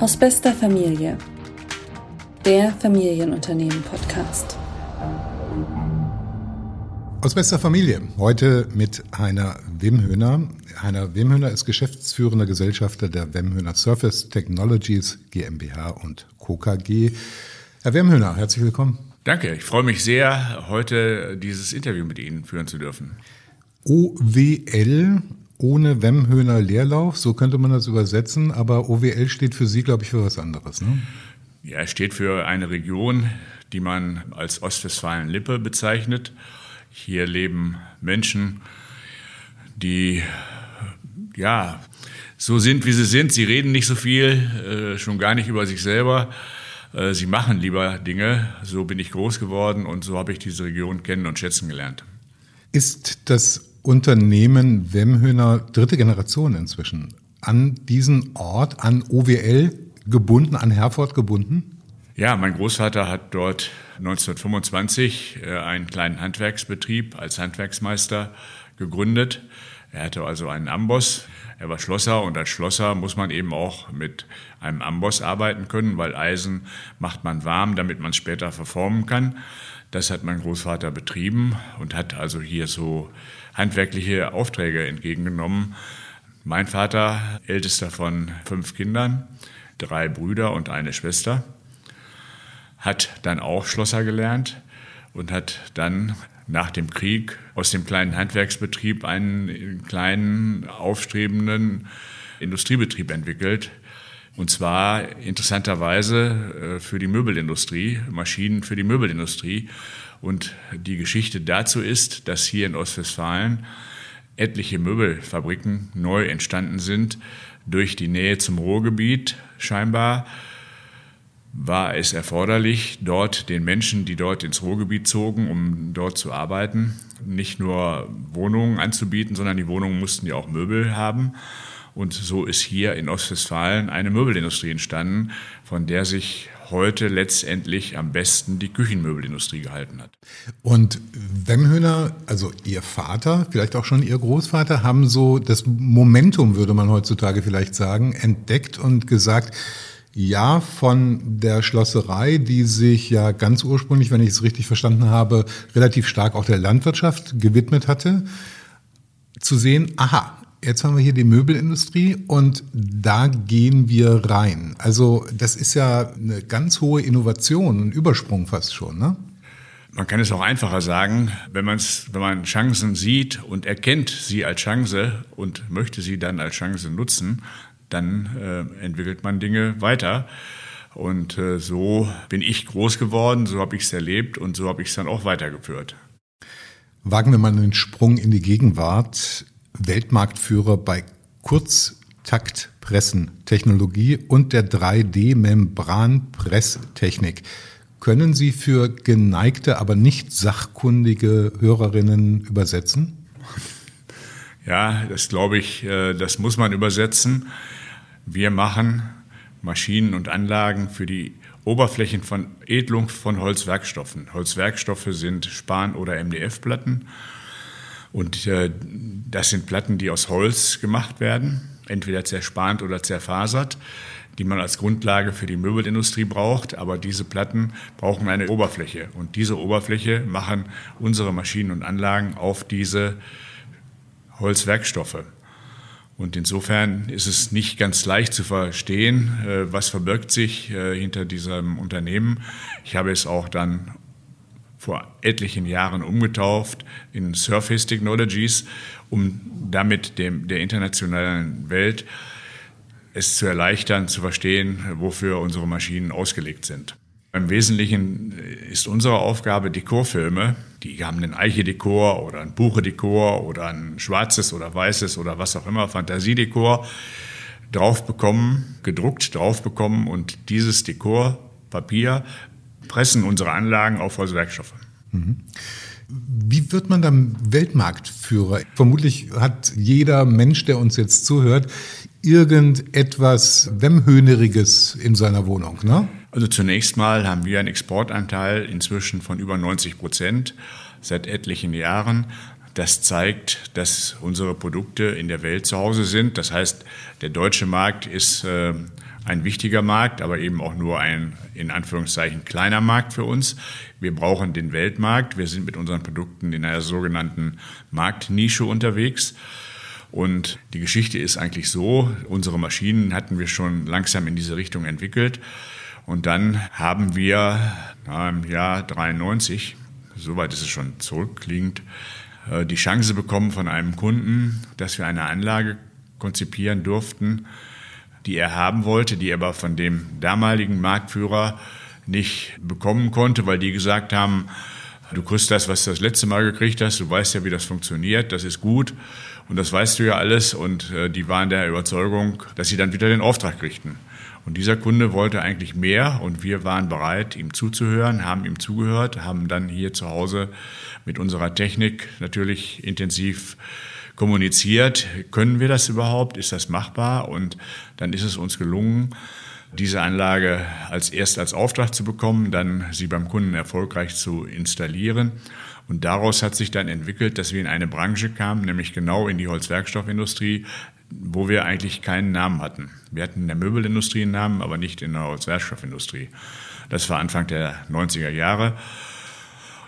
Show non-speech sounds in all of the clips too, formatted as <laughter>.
Aus bester Familie. Der Familienunternehmen-Podcast. Aus bester Familie. Heute mit Heiner Wimhöhner. Heiner Wimhöhner ist geschäftsführender Gesellschafter der Wimhöhner Surface Technologies GmbH und Co. KG. Herr Wimhöhner, herzlich willkommen. Danke, ich freue mich sehr, heute dieses Interview mit Ihnen führen zu dürfen. OWL ohne Wemhöhner Leerlauf, so könnte man das übersetzen, aber OWL steht für Sie, glaube ich, für was anderes. Ne? Ja, es steht für eine Region, die man als Ostwestfalen-Lippe bezeichnet. Hier leben Menschen, die ja so sind, wie sie sind. Sie reden nicht so viel, äh, schon gar nicht über sich selber. Äh, sie machen lieber Dinge. So bin ich groß geworden und so habe ich diese Region kennen und schätzen gelernt. Ist das Unternehmen Wemhöhner dritte Generation inzwischen an diesen Ort, an OWL gebunden, an Herford gebunden? Ja, mein Großvater hat dort 1925 äh, einen kleinen Handwerksbetrieb als Handwerksmeister gegründet. Er hatte also einen Amboss. Er war Schlosser und als Schlosser muss man eben auch mit einem Amboss arbeiten können, weil Eisen macht man warm, damit man es später verformen kann. Das hat mein Großvater betrieben und hat also hier so handwerkliche Aufträge entgegengenommen. Mein Vater, ältester von fünf Kindern, drei Brüder und eine Schwester, hat dann auch Schlosser gelernt und hat dann nach dem Krieg aus dem kleinen Handwerksbetrieb einen kleinen, aufstrebenden Industriebetrieb entwickelt. Und zwar interessanterweise äh, für die Möbelindustrie, Maschinen für die Möbelindustrie. Und die Geschichte dazu ist, dass hier in Ostwestfalen etliche Möbelfabriken neu entstanden sind durch die Nähe zum Ruhrgebiet scheinbar war es erforderlich, dort den Menschen, die dort ins Ruhrgebiet zogen, um dort zu arbeiten, nicht nur Wohnungen anzubieten, sondern die Wohnungen mussten ja auch Möbel haben. Und so ist hier in Ostwestfalen eine Möbelindustrie entstanden, von der sich heute letztendlich am besten die Küchenmöbelindustrie gehalten hat. Und Wemhöhner, also Ihr Vater, vielleicht auch schon Ihr Großvater, haben so das Momentum, würde man heutzutage vielleicht sagen, entdeckt und gesagt, ja, von der Schlosserei, die sich ja ganz ursprünglich, wenn ich es richtig verstanden habe, relativ stark auch der Landwirtschaft gewidmet hatte, zu sehen, aha, jetzt haben wir hier die Möbelindustrie und da gehen wir rein. Also das ist ja eine ganz hohe Innovation, ein Übersprung fast schon, ne? Man kann es auch einfacher sagen, wenn, man's, wenn man Chancen sieht und erkennt sie als Chance und möchte sie dann als Chance nutzen, dann äh, entwickelt man Dinge weiter. Und äh, so bin ich groß geworden, so habe ich es erlebt und so habe ich es dann auch weitergeführt. Wagen wir mal einen Sprung in die Gegenwart. Weltmarktführer bei Kurztaktpressentechnologie und der 3D-Membranpresstechnik. Können Sie für geneigte, aber nicht sachkundige Hörerinnen übersetzen? Ja, das glaube ich, äh, das muss man übersetzen. Wir machen Maschinen und Anlagen für die Oberflächen von Edlung von Holzwerkstoffen. Holzwerkstoffe sind Span- oder MDF-Platten. Und äh, das sind Platten, die aus Holz gemacht werden, entweder zerspannt oder zerfasert, die man als Grundlage für die Möbelindustrie braucht. Aber diese Platten brauchen eine Oberfläche. Und diese Oberfläche machen unsere Maschinen und Anlagen auf diese Holzwerkstoffe. Und insofern ist es nicht ganz leicht zu verstehen, äh, was verbirgt sich äh, hinter diesem Unternehmen. Ich habe es auch dann vor etlichen Jahren umgetauft in Surface Technologies, um damit dem, der internationalen Welt es zu erleichtern, zu verstehen, wofür unsere Maschinen ausgelegt sind. Im Wesentlichen ist unsere Aufgabe, Dekorfilme, die haben einen Eiche-Dekor oder ein Buche-Dekor oder ein schwarzes oder weißes oder was auch immer, Fantasiedekor, draufbekommen, gedruckt draufbekommen und dieses Dekorpapier pressen unsere Anlagen auf Holzwerkstoffe. Mhm. Wie wird man dann Weltmarktführer? Vermutlich hat jeder Mensch, der uns jetzt zuhört, irgendetwas Wemhöneriges in seiner Wohnung, ne? Also zunächst mal haben wir einen Exportanteil inzwischen von über 90 Prozent seit etlichen Jahren. Das zeigt, dass unsere Produkte in der Welt zu Hause sind. Das heißt, der deutsche Markt ist äh, ein wichtiger Markt, aber eben auch nur ein in Anführungszeichen kleiner Markt für uns. Wir brauchen den Weltmarkt. Wir sind mit unseren Produkten in einer sogenannten Marktnische unterwegs. Und die Geschichte ist eigentlich so, unsere Maschinen hatten wir schon langsam in diese Richtung entwickelt. Und dann haben wir im Jahr 93, soweit ist es schon zurückliegend, die Chance bekommen von einem Kunden, dass wir eine Anlage konzipieren durften, die er haben wollte, die aber von dem damaligen Marktführer nicht bekommen konnte, weil die gesagt haben, du kriegst das, was du das letzte Mal gekriegt hast, du weißt ja, wie das funktioniert, das ist gut und das weißt du ja alles und äh, die waren der Überzeugung, dass sie dann wieder den Auftrag kriegten. Und dieser Kunde wollte eigentlich mehr und wir waren bereit, ihm zuzuhören, haben ihm zugehört, haben dann hier zu Hause mit unserer Technik natürlich intensiv kommuniziert, können wir das überhaupt, ist das machbar? Und dann ist es uns gelungen, diese Anlage als erst als Auftrag zu bekommen, dann sie beim Kunden erfolgreich zu installieren. Und daraus hat sich dann entwickelt, dass wir in eine Branche kamen, nämlich genau in die Holzwerkstoffindustrie, wo wir eigentlich keinen Namen hatten. Wir hatten in der Möbelindustrie einen Namen, aber nicht in der Holzwerkstoffindustrie. Das war Anfang der 90er Jahre.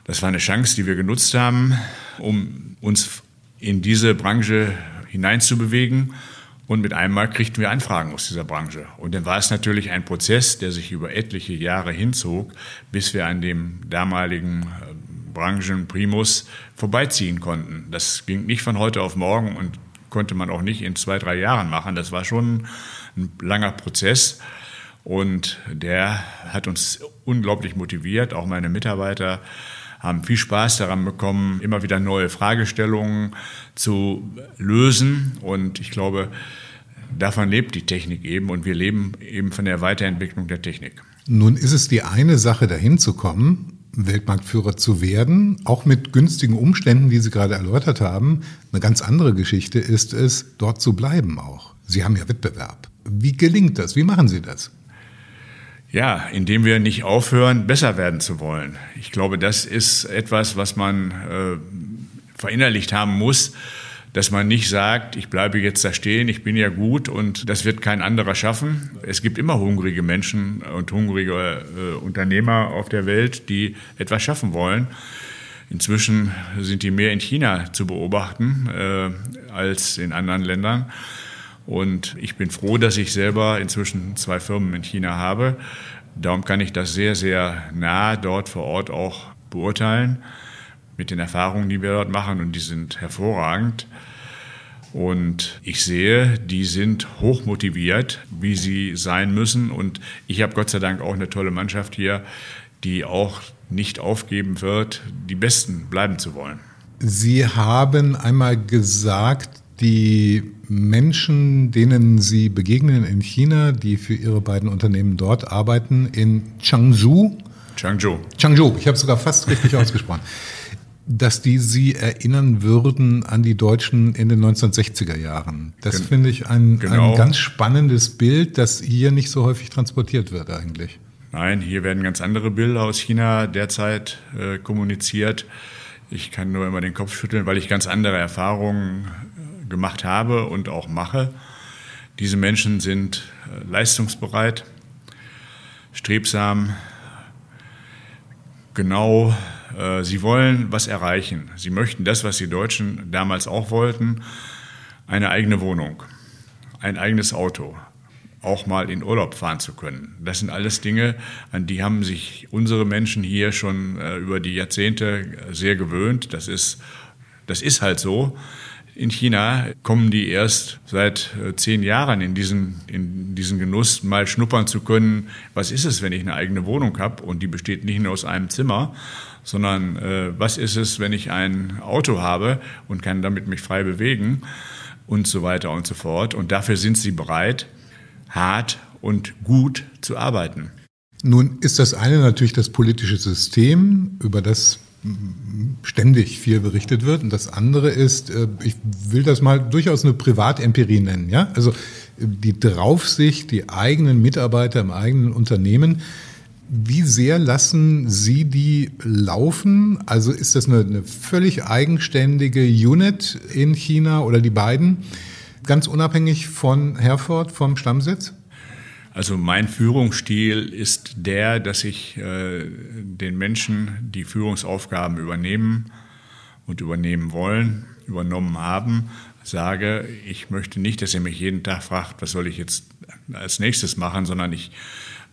Das war eine Chance, die wir genutzt haben, um uns in diese Branche hineinzubewegen. Und mit einmal kriegten wir Anfragen aus dieser Branche. Und dann war es natürlich ein Prozess, der sich über etliche Jahre hinzog, bis wir an dem damaligen äh, Branchenprimus vorbeiziehen konnten. Das ging nicht von heute auf morgen und konnte man auch nicht in zwei, drei Jahren machen. Das war schon ein langer Prozess. Und der hat uns unglaublich motiviert, auch meine Mitarbeiter haben viel Spaß daran bekommen, immer wieder neue Fragestellungen zu lösen. Und ich glaube, davon lebt die Technik eben und wir leben eben von der Weiterentwicklung der Technik. Nun ist es die eine Sache, dahin zu kommen, Weltmarktführer zu werden, auch mit günstigen Umständen, die Sie gerade erläutert haben. Eine ganz andere Geschichte ist es, dort zu bleiben auch. Sie haben ja Wettbewerb. Wie gelingt das? Wie machen Sie das? Ja, indem wir nicht aufhören, besser werden zu wollen. Ich glaube, das ist etwas, was man äh, verinnerlicht haben muss, dass man nicht sagt, ich bleibe jetzt da stehen, ich bin ja gut und das wird kein anderer schaffen. Es gibt immer hungrige Menschen und hungrige äh, Unternehmer auf der Welt, die etwas schaffen wollen. Inzwischen sind die mehr in China zu beobachten äh, als in anderen Ländern. Und ich bin froh, dass ich selber inzwischen zwei Firmen in China habe. Darum kann ich das sehr, sehr nah dort vor Ort auch beurteilen mit den Erfahrungen, die wir dort machen. Und die sind hervorragend. Und ich sehe, die sind hoch motiviert, wie sie sein müssen. Und ich habe Gott sei Dank auch eine tolle Mannschaft hier, die auch nicht aufgeben wird, die Besten bleiben zu wollen. Sie haben einmal gesagt, die Menschen, denen Sie begegnen in China, die für Ihre beiden Unternehmen dort arbeiten, in Changzhou. Changzhou. Changzhou, ich habe es sogar fast richtig <laughs> ausgesprochen. Dass die Sie erinnern würden an die Deutschen in den 1960er Jahren. Das Gen finde ich ein, genau. ein ganz spannendes Bild, das hier nicht so häufig transportiert wird eigentlich. Nein, hier werden ganz andere Bilder aus China derzeit äh, kommuniziert. Ich kann nur immer den Kopf schütteln, weil ich ganz andere Erfahrungen gemacht habe und auch mache. Diese Menschen sind äh, leistungsbereit, strebsam, genau. Äh, sie wollen was erreichen. Sie möchten das, was die Deutschen damals auch wollten, eine eigene Wohnung, ein eigenes Auto, auch mal in Urlaub fahren zu können. Das sind alles Dinge, an die haben sich unsere Menschen hier schon äh, über die Jahrzehnte sehr gewöhnt. Das ist, das ist halt so. In China kommen die erst seit äh, zehn Jahren in diesen, in diesen Genuss, mal schnuppern zu können, was ist es, wenn ich eine eigene Wohnung habe und die besteht nicht nur aus einem Zimmer, sondern äh, was ist es, wenn ich ein Auto habe und kann damit mich frei bewegen und so weiter und so fort. Und dafür sind sie bereit, hart und gut zu arbeiten. Nun ist das eine natürlich das politische System, über das ständig viel berichtet wird. Und das andere ist, äh, ich will das mal durchaus eine Privatempirie nennen. Ja? Also die Draufsicht, die eigenen Mitarbeiter im eigenen Unternehmen, Wie sehr lassen Sie die laufen? Also ist das eine, eine völlig eigenständige Unit in China oder die beiden, ganz unabhängig von Herford, vom Stammsitz? Also mein Führungsstil ist der, dass ich äh, den Menschen die Führungsaufgaben übernehmen und übernehmen wollen, übernommen haben, sage, ich möchte nicht, dass ihr mich jeden Tag fragt, was soll ich jetzt als nächstes machen, sondern ich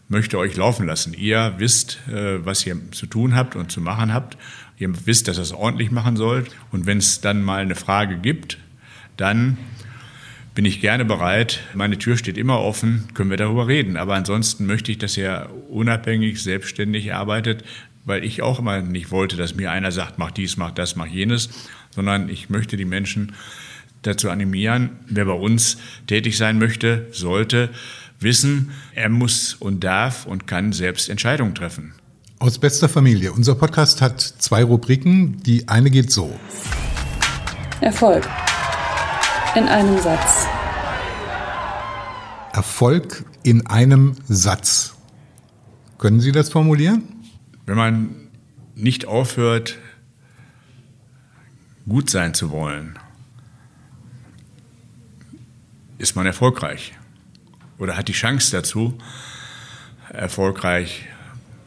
möchte euch laufen lassen. Ihr wisst, äh, was ihr zu tun habt und zu machen habt. Ihr wisst, dass ihr es ordentlich machen sollt. Und wenn es dann mal eine Frage gibt, dann bin ich gerne bereit. Meine Tür steht immer offen, können wir darüber reden. Aber ansonsten möchte ich, dass ihr unabhängig, selbstständig arbeitet, weil ich auch immer nicht wollte, dass mir einer sagt, mach dies, mach das, mach jenes, sondern ich möchte die Menschen dazu animieren, wer bei uns tätig sein möchte, sollte wissen, er muss und darf und kann selbst Entscheidungen treffen. Aus bester Familie. Unser Podcast hat zwei Rubriken. Die eine geht so. Erfolg. In einem Satz. Erfolg in einem Satz. Können Sie das formulieren? Wenn man nicht aufhört, gut sein zu wollen, ist man erfolgreich oder hat die Chance dazu, erfolgreich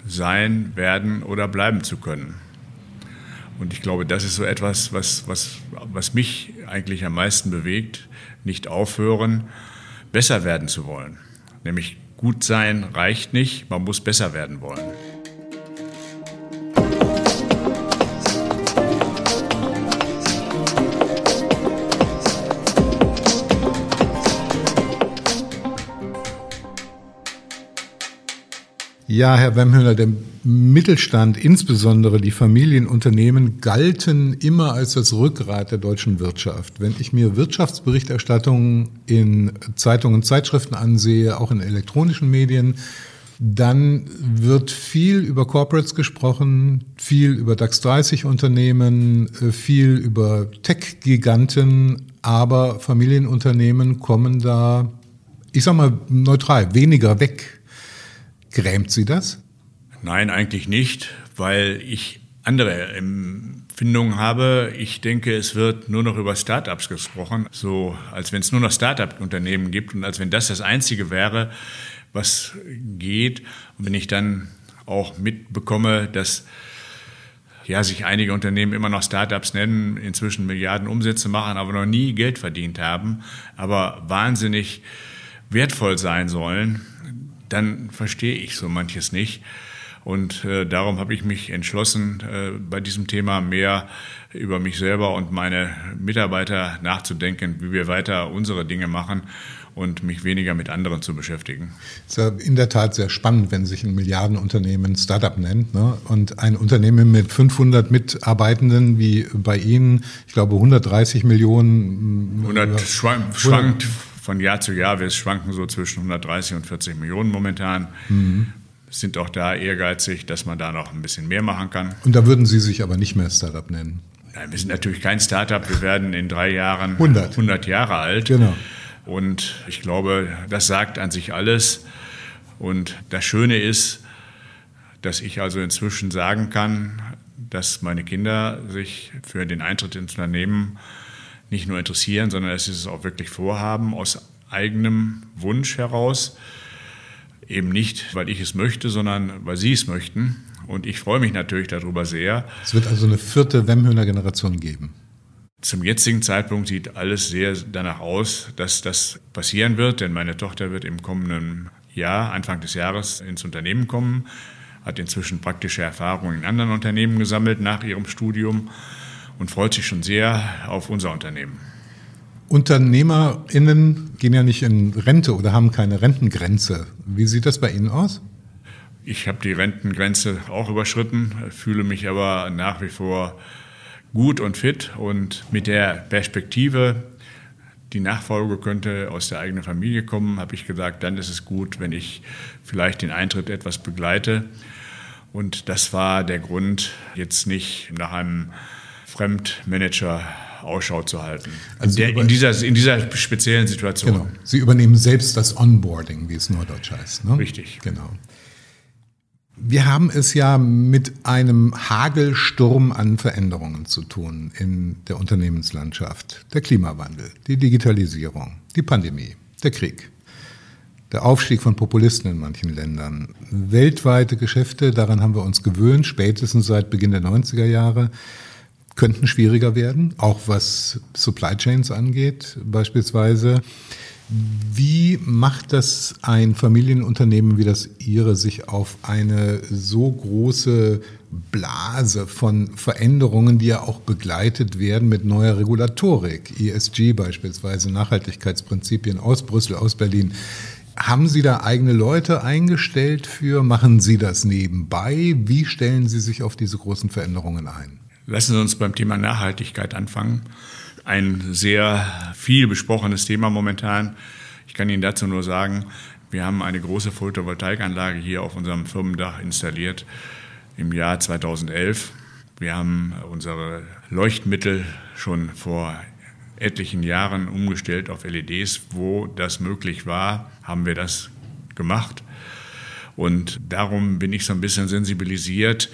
sein, werden oder bleiben zu können. Und ich glaube, das ist so etwas, was, was, was mich eigentlich am meisten bewegt, nicht aufhören, besser werden zu wollen. Nämlich gut sein reicht nicht, man muss besser werden wollen. Ja, Herr Wemhöhner, der Mittelstand, insbesondere die Familienunternehmen, galten immer als das Rückgrat der deutschen Wirtschaft. Wenn ich mir Wirtschaftsberichterstattungen in Zeitungen und Zeitschriften ansehe, auch in elektronischen Medien, dann wird viel über Corporates gesprochen, viel über DAX 30 Unternehmen, äh, viel über Tech-Giganten, aber Familienunternehmen kommen da, ich sag mal neutral, weniger weg. Grämt Sie das? Nein, eigentlich nicht, weil ich andere Empfindungen habe. Ich denke, es wird nur noch über Startups gesprochen, so als wenn es nur noch Startup-Unternehmen gibt und als wenn das das Einzige wäre, was geht. Und wenn ich dann auch mitbekomme, dass ja, sich einige Unternehmen immer noch Startups nennen, inzwischen Milliarden Umsätze machen, aber noch nie Geld verdient haben, aber wahnsinnig wertvoll sein sollen, dann verstehe ich so manches nicht. Und äh, darum habe ich mich entschlossen, äh, bei diesem Thema mehr über mich selber und meine Mitarbeiter nachzudenken, wie wir weiter unsere Dinge machen und mich weniger mit anderen zu beschäftigen. Es ist ja in der Tat sehr spannend, wenn sich ein Milliardenunternehmen Startup nennt. Ne? Und ein Unternehmen mit 500 Mitarbeitenden wie bei Ihnen, ich glaube 130 Millionen. 100 schwankt, schwankt von Jahr zu Jahr. Wir schwanken so zwischen 130 und 40 Millionen momentan. Mhm. Sind auch da ehrgeizig, dass man da noch ein bisschen mehr machen kann. Und da würden Sie sich aber nicht mehr Startup nennen? Nein, wir sind natürlich kein Startup. Wir werden in drei Jahren 100, 100 Jahre alt. Genau. Und ich glaube, das sagt an sich alles. Und das Schöne ist, dass ich also inzwischen sagen kann, dass meine Kinder sich für den Eintritt ins Unternehmen nicht nur interessieren, sondern dass sie es auch wirklich vorhaben, aus eigenem Wunsch heraus. Eben nicht, weil ich es möchte, sondern weil sie es möchten. Und ich freue mich natürlich darüber sehr. Es wird also eine vierte Wemhöhner Generation geben. Zum jetzigen Zeitpunkt sieht alles sehr danach aus, dass das passieren wird, denn meine Tochter wird im kommenden Jahr, Anfang des Jahres, ins Unternehmen kommen, hat inzwischen praktische Erfahrungen in anderen Unternehmen gesammelt nach ihrem Studium und freut sich schon sehr auf unser Unternehmen. UnternehmerInnen gehen ja nicht in Rente oder haben keine Rentengrenze. Wie sieht das bei Ihnen aus? Ich habe die Rentengrenze auch überschritten, fühle mich aber nach wie vor gut und fit und mit der Perspektive, die Nachfolge könnte aus der eigenen Familie kommen, habe ich gesagt, dann ist es gut, wenn ich vielleicht den Eintritt etwas begleite. Und das war der Grund, jetzt nicht nach einem Fremdmanager Ausschau zu halten. Also der, in, dieser, in dieser speziellen Situation. Genau. Sie übernehmen selbst das Onboarding, wie es neudeutsch heißt. Ne? Richtig. Genau. Wir haben es ja mit einem Hagelsturm an Veränderungen zu tun in der Unternehmenslandschaft. Der Klimawandel, die Digitalisierung, die Pandemie, der Krieg, der Aufstieg von Populisten in manchen Ländern, weltweite Geschäfte, daran haben wir uns gewöhnt, spätestens seit Beginn der 90er Jahre, könnten schwieriger werden, auch was Supply Chains angeht beispielsweise. Wie macht das ein Familienunternehmen wie das Ihre sich auf eine so große Blase von Veränderungen, die ja auch begleitet werden mit neuer Regulatorik, ESG beispielsweise, Nachhaltigkeitsprinzipien aus Brüssel, aus Berlin. Haben Sie da eigene Leute eingestellt für? Machen Sie das nebenbei? Wie stellen Sie sich auf diese großen Veränderungen ein? Lassen Sie uns beim Thema Nachhaltigkeit anfangen ein sehr viel besprochenes Thema momentan. Ich kann Ihnen dazu nur sagen, wir haben eine große Photovoltaikanlage hier auf unserem Firmendach installiert im Jahr 2011. Wir haben unsere Leuchtmittel schon vor etlichen Jahren umgestellt auf LEDs. Wo das möglich war, haben wir das gemacht. Und darum bin ich so ein bisschen sensibilisiert,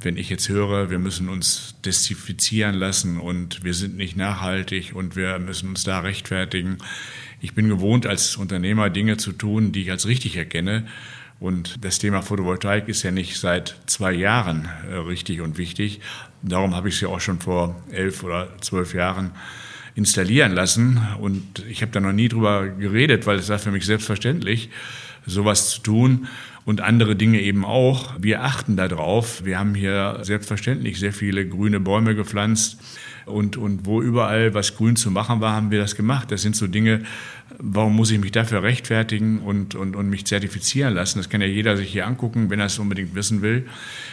wenn ich jetzt höre, wir müssen uns desinfizieren lassen und wir sind nicht nachhaltig und wir müssen uns da rechtfertigen. Ich bin gewohnt, als Unternehmer Dinge zu tun, die ich als richtig erkenne. Und das Thema Photovoltaik ist ja nicht seit zwei Jahren äh, richtig und wichtig. Darum habe ich es ja auch schon vor elf oder zwölf Jahren installieren lassen. Und ich habe da noch nie drüber geredet, weil es war für mich selbstverständlich, sowas zu tun und andere Dinge eben auch. Wir achten darauf. Wir haben hier selbstverständlich sehr viele grüne Bäume gepflanzt. Und, und wo überall was grün zu machen war, haben wir das gemacht. Das sind so Dinge, warum muss ich mich dafür rechtfertigen und, und, und mich zertifizieren lassen? Das kann ja jeder sich hier angucken, wenn er es unbedingt wissen will.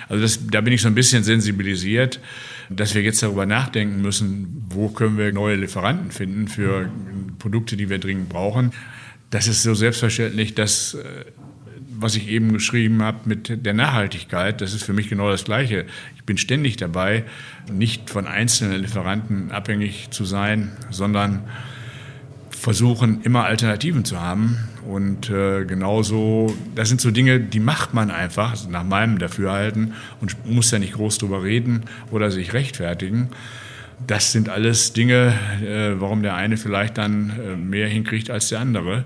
Also das, da bin ich so ein bisschen sensibilisiert, dass wir jetzt darüber nachdenken müssen, wo können wir neue Lieferanten finden für Produkte, die wir dringend brauchen. Das ist so selbstverständlich, dass äh, was ich eben geschrieben habe mit der Nachhaltigkeit, das ist für mich genau das Gleiche. Ich bin ständig dabei, nicht von einzelnen Lieferanten abhängig zu sein, sondern versuchen, immer Alternativen zu haben. Und äh, genauso, das sind so Dinge, die macht man einfach, nach meinem Dafürhalten, und muss ja nicht groß drüber reden oder sich rechtfertigen. Das sind alles Dinge, äh, warum der eine vielleicht dann äh, mehr hinkriegt als der andere.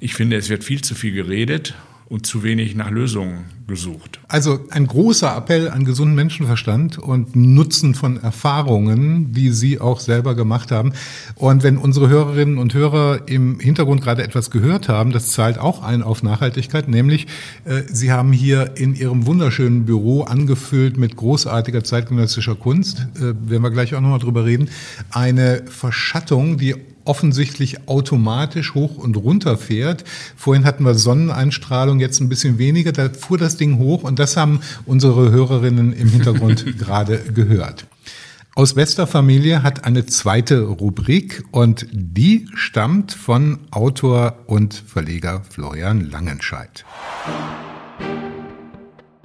Ich finde, es wird viel zu viel geredet und zu wenig nach Lösungen gesucht. Also ein großer Appell an gesunden Menschenverstand und Nutzen von Erfahrungen, die Sie auch selber gemacht haben. Und wenn unsere Hörerinnen und Hörer im Hintergrund gerade etwas gehört haben, das zahlt auch ein auf Nachhaltigkeit, nämlich äh, Sie haben hier in Ihrem wunderschönen Büro angefüllt mit großartiger zeitgenössischer Kunst, äh, werden wir gleich auch nochmal drüber reden, eine Verschattung, die offensichtlich automatisch hoch und runter fährt. Vorhin hatten wir Sonneneinstrahlung, jetzt ein bisschen weniger. Da fuhr das Ding hoch und das haben unsere Hörerinnen im Hintergrund <laughs> gerade gehört. Aus bester Familie hat eine zweite Rubrik und die stammt von Autor und Verleger Florian Langenscheidt.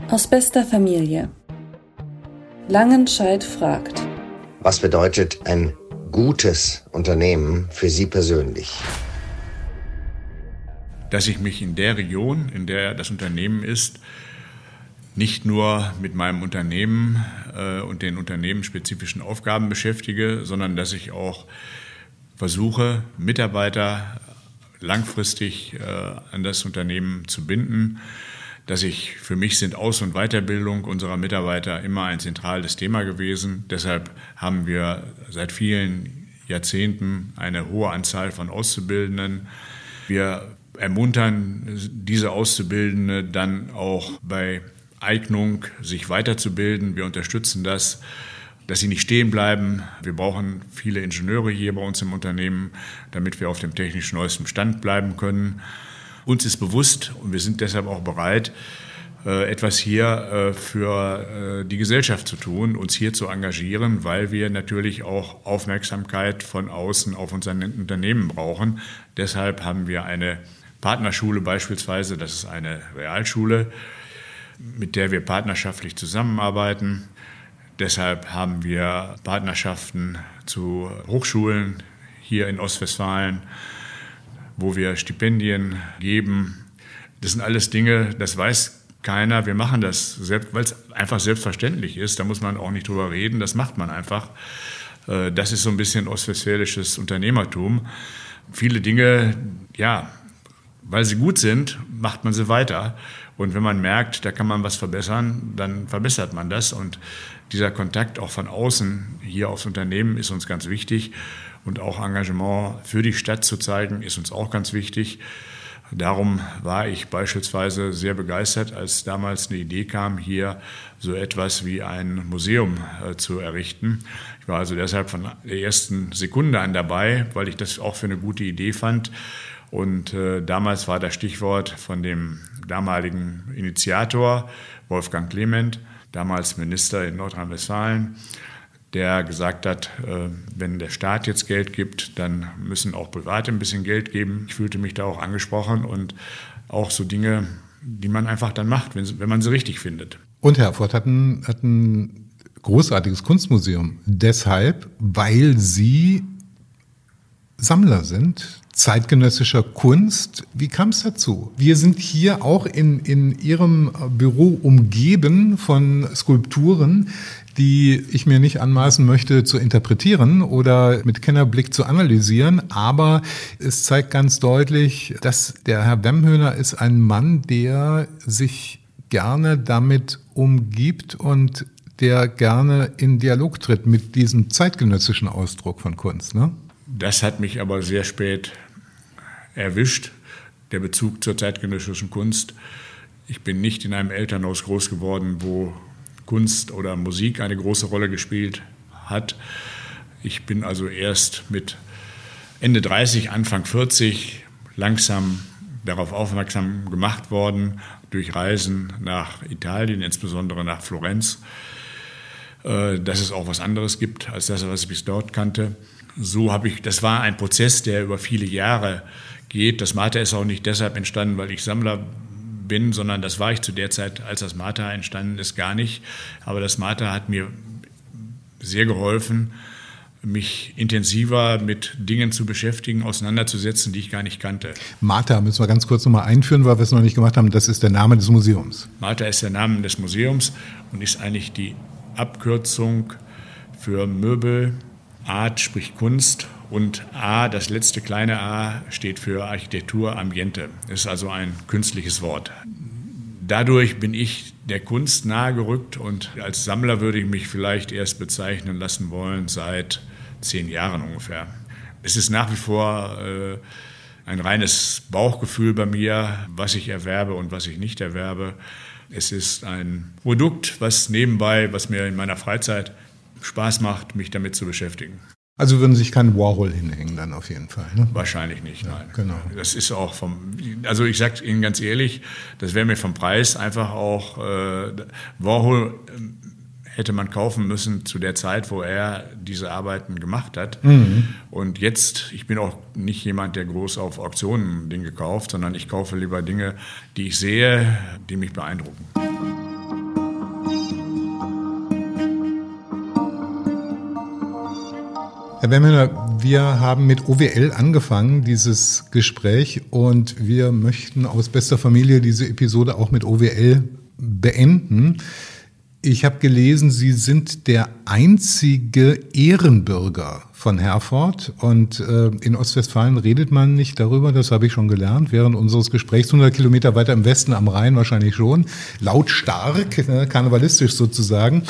Aus bester Familie. Langenscheidt fragt. Was bedeutet ein gutes Unternehmen für Sie persönlich? Dass ich mich in der Region, in der das Unternehmen ist, nicht nur mit meinem Unternehmen äh, und den unternehmensspezifischen Aufgaben beschäftige, sondern dass ich auch versuche, Mitarbeiter langfristig äh, an das Unternehmen zu binden dass ich, für mich sind Aus- und Weiterbildung unserer Mitarbeiter immer ein zentrales Thema gewesen. Deshalb haben wir seit vielen Jahrzehnten eine hohe Anzahl von Auszubildenden. Wir ermuntern diese Auszubildende dann auch bei Eignung, sich weiterzubilden. Wir unterstützen das, dass sie nicht stehen bleiben. Wir brauchen viele Ingenieure hier bei uns im Unternehmen, damit wir auf dem technisch neuesten Stand bleiben können. Uns ist bewusst und wir sind deshalb auch bereit, äh, etwas hier äh, für äh, die Gesellschaft zu tun, uns hier zu engagieren, weil wir natürlich auch Aufmerksamkeit von außen auf unser Unternehmen brauchen. Deshalb haben wir eine Partnerschule beispielsweise, das ist eine Realschule, mit der wir partnerschaftlich zusammenarbeiten. Deshalb haben wir Partnerschaften zu Hochschulen hier in Ostwestfalen wo wir Stipendien geben. Das sind alles Dinge, das weiß keiner. Wir machen das, weil es einfach selbstverständlich ist. Da muss man auch nicht drüber reden. Das macht man einfach. Äh, das ist so ein bisschen ostwestfälisches Unternehmertum. Viele Dinge, ja, weil sie gut sind, macht man sie weiter. Und wenn man merkt, da kann man was verbessern, dann verbessert man das. Und dieser Kontakt auch von außen hier aufs Unternehmen ist uns ganz wichtig. Und auch Engagement für die Stadt zu zeigen, ist uns auch ganz wichtig. Darum war ich beispielsweise sehr begeistert, als damals eine Idee kam, hier so etwas wie ein Museum äh, zu errichten. Ich war also deshalb von der ersten Sekunde an dabei, weil ich das auch für eine gute Idee fand. Und äh, damals war das Stichwort von dem damaligen Initiator Wolfgang Clement, damals Minister in Nordrhein-Westfalen, der gesagt hat, äh, wenn der Staat jetzt Geld gibt, dann müssen auch Private ein bisschen Geld geben. Ich fühlte mich da auch angesprochen und auch so Dinge, die man einfach dann macht, wenn, man sie richtig findet. Und Herford hat ein, hat ein großartiges Kunstmuseum. Deshalb, weil Sie Sammler sind zeitgenössischer Kunst. Wie kam es dazu? Wir sind hier auch in, in Ihrem Büro umgeben von Skulpturen, die ich mir nicht anmaßen möchte zu interpretieren oder mit Kennerblick zu analysieren. Aber es zeigt ganz deutlich, dass der Herr Wemhöhner ist ein Mann, der sich gerne damit umgibt und der gerne in Dialog tritt mit diesem zeitgenössischen Ausdruck von Kunst. Ne? Das hat mich aber sehr spät erwischt, der Bezug zur zeitgenössischen Kunst. Ich bin nicht in einem Elternhaus groß geworden, wo Kunst oder Musik eine große Rolle gespielt hat. Ich bin also erst mit Ende 30, Anfang 40 langsam darauf aufmerksam gemacht worden durch Reisen nach Italien, insbesondere nach Florenz, äh, dass es auch was anderes gibt als das, was ich bis dort kannte. So habe ich, das war ein Prozess, der über viele Jahre geht. Das Mata ist auch nicht deshalb entstanden, weil ich Sammler bin, sondern das war ich zu der Zeit, als das Mata entstanden ist, gar nicht. Aber das Mata hat mir sehr geholfen, mich intensiver mit Dingen zu beschäftigen, auseinanderzusetzen, die ich gar nicht kannte. Martha müssen wir ganz kurz nochmal einführen, weil wir es noch nicht gemacht haben. Das ist der Name des Museums. Martha ist der Name des Museums und ist eigentlich die Abkürzung für Möbel, Art, sprich Kunst und A, das letzte kleine A, steht für Architektur Ambiente. Ist also ein künstliches Wort. Dadurch bin ich der Kunst nahegerückt und als Sammler würde ich mich vielleicht erst bezeichnen lassen wollen seit zehn Jahren ungefähr. Es ist nach wie vor äh, ein reines Bauchgefühl bei mir, was ich erwerbe und was ich nicht erwerbe. Es ist ein Produkt, was nebenbei, was mir in meiner Freizeit Spaß macht, mich damit zu beschäftigen. Also würden sich kein Warhol hinhängen dann auf jeden Fall. Ne? Wahrscheinlich nicht, nein. Ja, genau. Das ist auch vom, also ich sage Ihnen ganz ehrlich, das wäre mir vom Preis einfach auch, äh, Warhol ähm, hätte man kaufen müssen zu der Zeit, wo er diese Arbeiten gemacht hat. Mhm. Und jetzt, ich bin auch nicht jemand, der groß auf Auktionen Dinge kauft, sondern ich kaufe lieber Dinge, die ich sehe, die mich beeindrucken. Herr Wemmener, wir haben mit OWL angefangen, dieses Gespräch, und wir möchten aus bester Familie diese Episode auch mit OWL beenden. Ich habe gelesen, Sie sind der einzige Ehrenbürger von Herford und äh, in Ostwestfalen redet man nicht darüber, das habe ich schon gelernt, während unseres Gesprächs 100 Kilometer weiter im Westen am Rhein wahrscheinlich schon, lautstark, ne, karnevalistisch sozusagen.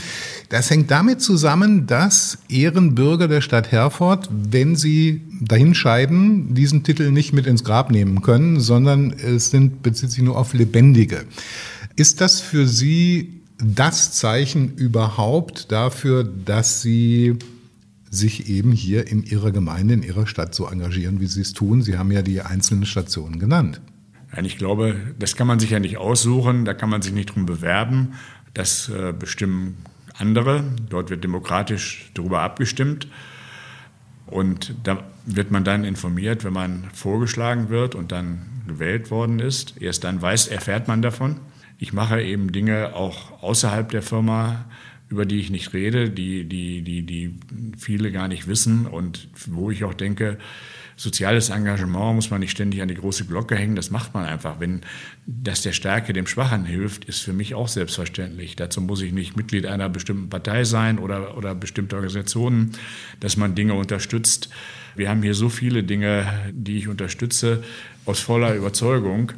Das hängt damit zusammen, dass Ehrenbürger der Stadt Herford, wenn sie dahin scheiden, diesen Titel nicht mit ins Grab nehmen können, sondern es sind, bezieht sich nur auf Lebendige. Ist das für Sie das Zeichen überhaupt dafür, dass Sie sich eben hier in Ihrer Gemeinde, in Ihrer Stadt so engagieren, wie Sie es tun. Sie haben ja die einzelnen Stationen genannt. Nein, ich glaube, das kann man sich ja nicht aussuchen, da kann man sich nicht drum bewerben. Das äh, bestimmen andere. Dort wird demokratisch darüber abgestimmt. Und da wird man dann informiert, wenn man vorgeschlagen wird und dann gewählt worden ist. Erst dann weiß, erfährt man davon. Ich mache eben Dinge auch außerhalb der Firma, über die ich nicht rede, die, die, die, die viele gar nicht wissen und wo ich auch denke, soziales Engagement muss man nicht ständig an die große Glocke hängen, das macht man einfach. Wenn das der Stärke dem Schwachen hilft, ist für mich auch selbstverständlich. Dazu muss ich nicht Mitglied einer bestimmten Partei sein oder, oder bestimmte Organisationen, dass man Dinge unterstützt. Wir haben hier so viele Dinge, die ich unterstütze, aus voller Überzeugung.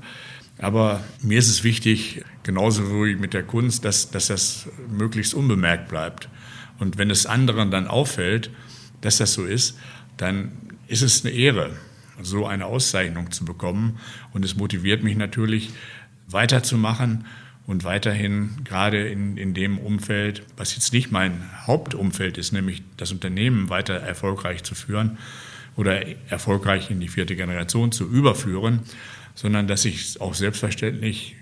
Aber mir ist es wichtig, genauso wie mit der Kunst, dass, dass das möglichst unbemerkt bleibt. Und wenn es anderen dann auffällt, dass das so ist, dann ist es eine Ehre, so eine Auszeichnung zu bekommen. Und es motiviert mich natürlich, weiterzumachen und weiterhin gerade in, in dem Umfeld, was jetzt nicht mein Hauptumfeld ist, nämlich das Unternehmen weiter erfolgreich zu führen oder erfolgreich in die vierte Generation zu überführen, sondern dass ich auch selbstverständlich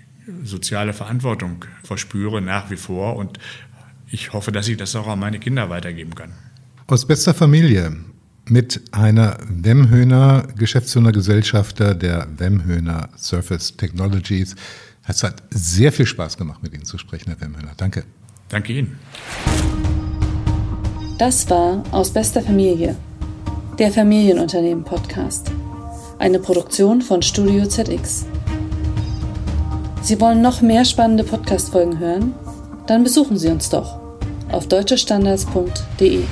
soziale Verantwortung verspüre nach wie vor und ich hoffe, dass ich das auch an meine Kinder weitergeben kann. Aus bester Familie mit einer Wemhöhner Geschäftsführer Gesellschafter der Wemhöhner Surface Technologies. Es hat sehr viel Spaß gemacht, mit Ihnen zu sprechen, Herr Wemhöhner. Danke. Danke Ihnen. Das war Aus bester Familie, der Familienunternehmen-Podcast. Eine Produktion von Studio ZX. Sie wollen noch mehr spannende Podcast-Folgen hören? Dann besuchen Sie uns doch auf deutschestandards.de.